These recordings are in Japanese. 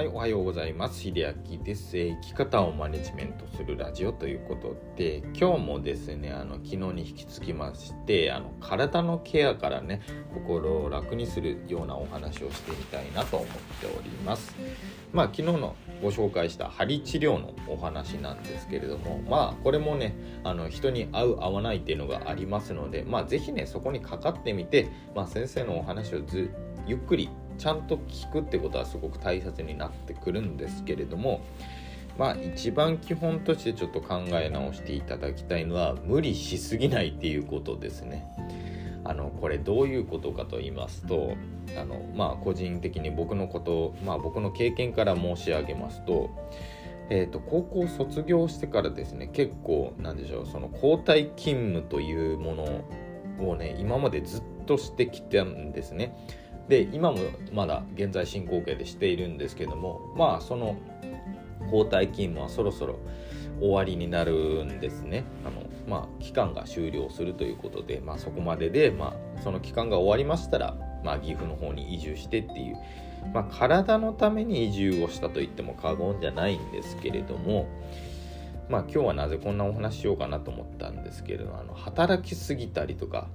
はい、おはようございます。秀明です。えー生き方をマネジメントするラジオということで、今日もですね、あの昨日に引き続きまして、あの体のケアからね、心を楽にするようなお話をしてみたいなと思っております。まあ、昨日のご紹介した針治療のお話なんですけれども、まあ、これもね、あの人に合う合わないっていうのがありますので、まあ、ぜひね、そこにかかってみて、まあ、先生のお話をずゆっくりちゃんと聞くってことはすごく大切になってくるんですけれどもまあ一番基本としてちょっと考え直していただきたいのは無理しすぎないっていうことですね。あのこれどういうことかと言いますとあのまあ個人的に僕のことまあ僕の経験から申し上げますと,、えー、と高校卒業してからですね結構なんでしょうその交代勤務というものをね今までずっとしてきたんですね。で今もまだ現在進行形でしているんですけどもまあその交代勤務はそろそろ終わりになるんですね。あの、まあ、期間が終了するということで、まあ、そこまでで、まあ、その期間が終わりましたら、まあ、岐阜の方に移住してっていう、まあ、体のために移住をしたと言っても過言じゃないんですけれどもまあ今日はなぜこんなお話しようかなと思ったんですけれどあの働きすぎたりとか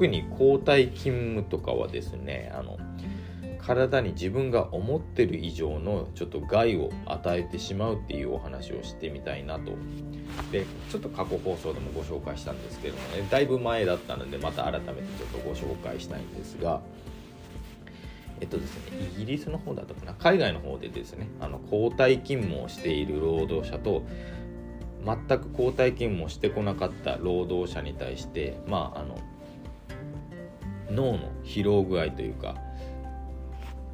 特に交代勤務とかはですねあの体に自分が思ってる以上のちょっと害を与えてしまうっていうお話をしてみたいなと。でちょっと過去放送でもご紹介したんですけどもねだいぶ前だったのでまた改めてちょっとご紹介したいんですがえっとですねイギリスの方だったかな海外の方でですねあの交代勤務をしている労働者と全く交代勤務をしてこなかった労働者に対してまああの脳の疲労具合というか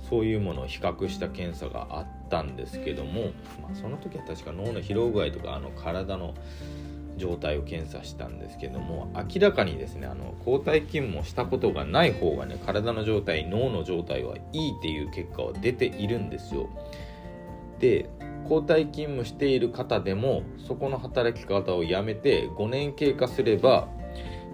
そういうものを比較した検査があったんですけども、まあ、その時は確か脳の疲労具合とかあの体の状態を検査したんですけども明らかにですねあの交代勤務をしたことがない方がね体の状態脳の状態はいいっていう結果は出ているんですよ。で交代勤務している方でもそこの働き方をやめて5年経過すれば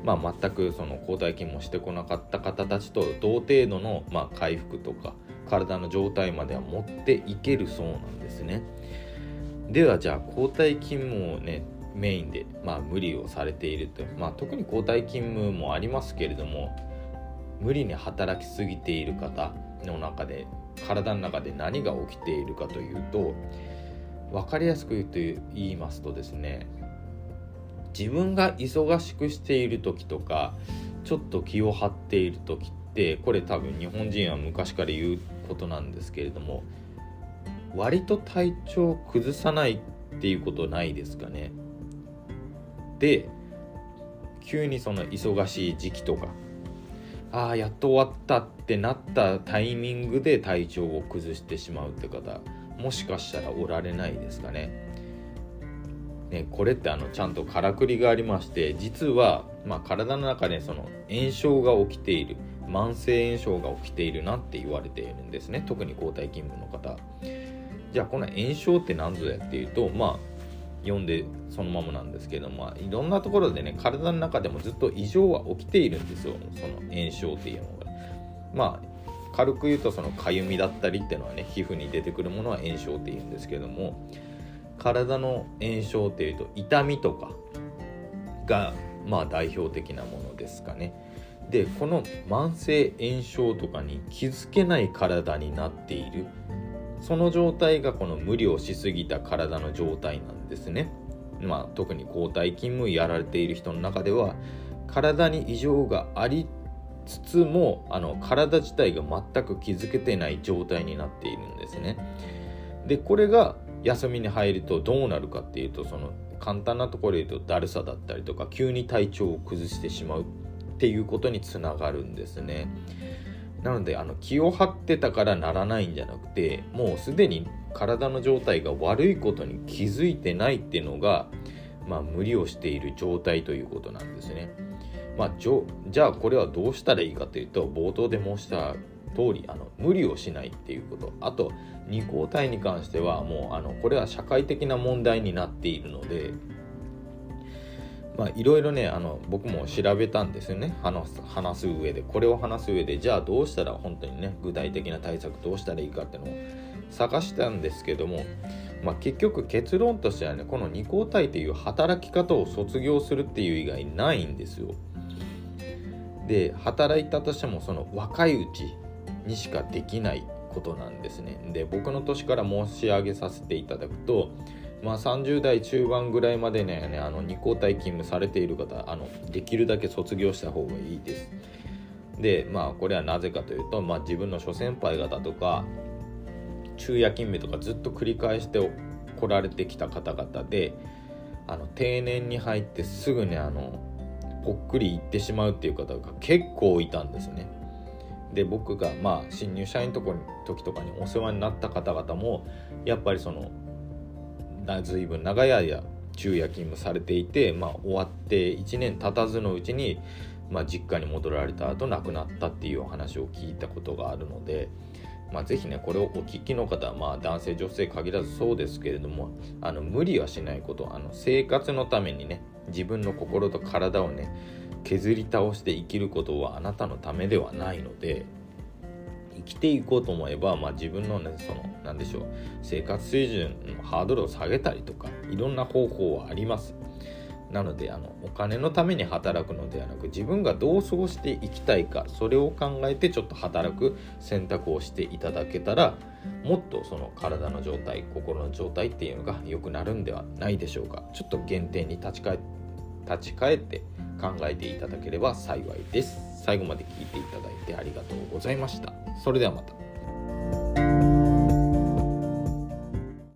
まあ、全くその交代勤務をしてこなかった方たちと同程度のまあ回復とか体の状態までは持っていけるそうなんですね。ではじゃあ交代勤務をねメインでまあ無理をされていると、まあ、特に交代勤務もありますけれども無理に働きすぎている方の中で体の中で何が起きているかというと分かりやすく言うと言いますとですね自分が忙しくしている時とかちょっと気を張っている時ってこれ多分日本人は昔から言うことなんですけれども割と体調崩さないっていうことないですかね。で急にその忙しい時期とかああやっと終わったってなったタイミングで体調を崩してしまうって方もしかしたらおられないですかね。ね、これってあのちゃんとからくりがありまして実は、まあ、体の中でその炎症が起きている慢性炎症が起きているなって言われているんですね。特に交代勤務の方。じゃあこの炎症って何ぞやっていうとまあ読んでそのままなんですけども、まあ、いろんなところでね体の中でもずっと異常は起きているんですよ。その炎症っていうのがまあ軽く言うとそのかゆみだったりっていうのはね皮膚に出てくるものは炎症っていうんですけども体の炎症っていうと痛みとかがまあ代表的なものですかね。でこの慢性炎症とかに気づけない体になっているその状態がこの無理をしすぎた体の状態なんですね。まあ特に交代勤務やられている人の中では体に異常がありつつもあの体自体が全く気づけてない状態になっているんですね。でこれが休みに入るとどうなるかっていうとその簡単なところで言うとだるさだったりとか急に体調を崩してしまうっていうことにつながるんですね。なのであの気を張ってたからならないんじゃなくてもうすでに体の状態が悪いことに気づいてないっていうのが、まあ、無理をしている状態ということなんですね。まあ、じじゃあこれはどうしたらいいかというと冒頭で申した通りあの無理をしないっていうこと。あと二交代に関してはもうあのこれは社会的な問題になっているのでまあいろいろねあの僕も調べたんですよね。話す話す上で。これを話す上でじゃあどうしたら本当にね具体的な対策どうしたらいいかっていうのを探したんですけども、まあ、結局結論としてはねこの二交代っていう働き方を卒業するっていう以外ないんですよ。で働いたとしてもその若いうちにしかできないことなんですね。で僕の年から申し上げさせていただくとまあ、30代中盤ぐらいまでねあの2交代勤務されている方あのできるだけ卒業した方がいいです。でまあこれはなぜかというと、まあ、自分の諸先輩方とか昼夜勤務とかずっと繰り返して来られてきた方々であの定年に入ってすぐねあのぽっくり行ってしまうっていう方が結構いたんですね。で僕がまあ新入社員の時とかにお世話になった方々もやっぱりその随分長い間昼夜勤務されていて、まあ、終わって1年経たずのうちに、まあ、実家に戻られた後亡くなったっていうお話を聞いたことがあるので、まあ、ぜひねこれをお聞きの方は、まあ、男性女性限らずそうですけれどもあの無理はしないことあの生活のためにね自分の心と体をね削り倒して生きることはあなたのためではないので生きていこうと思えば、まあ、自分のねその何でしょう生活水準のハードルを下げたりとかいろんな方法はあります。なのであのお金のために働くのではなく自分がどう過ごしていきたいかそれを考えてちょっと働く選択をしていただけたらもっとその体の状態心の状態っていうのが良くなるんではないでしょうか。ちょっと限定に立ち返っ立ち返って考えていただければ幸いです。最後まで聞いていただいてありがとうございました。それではまた。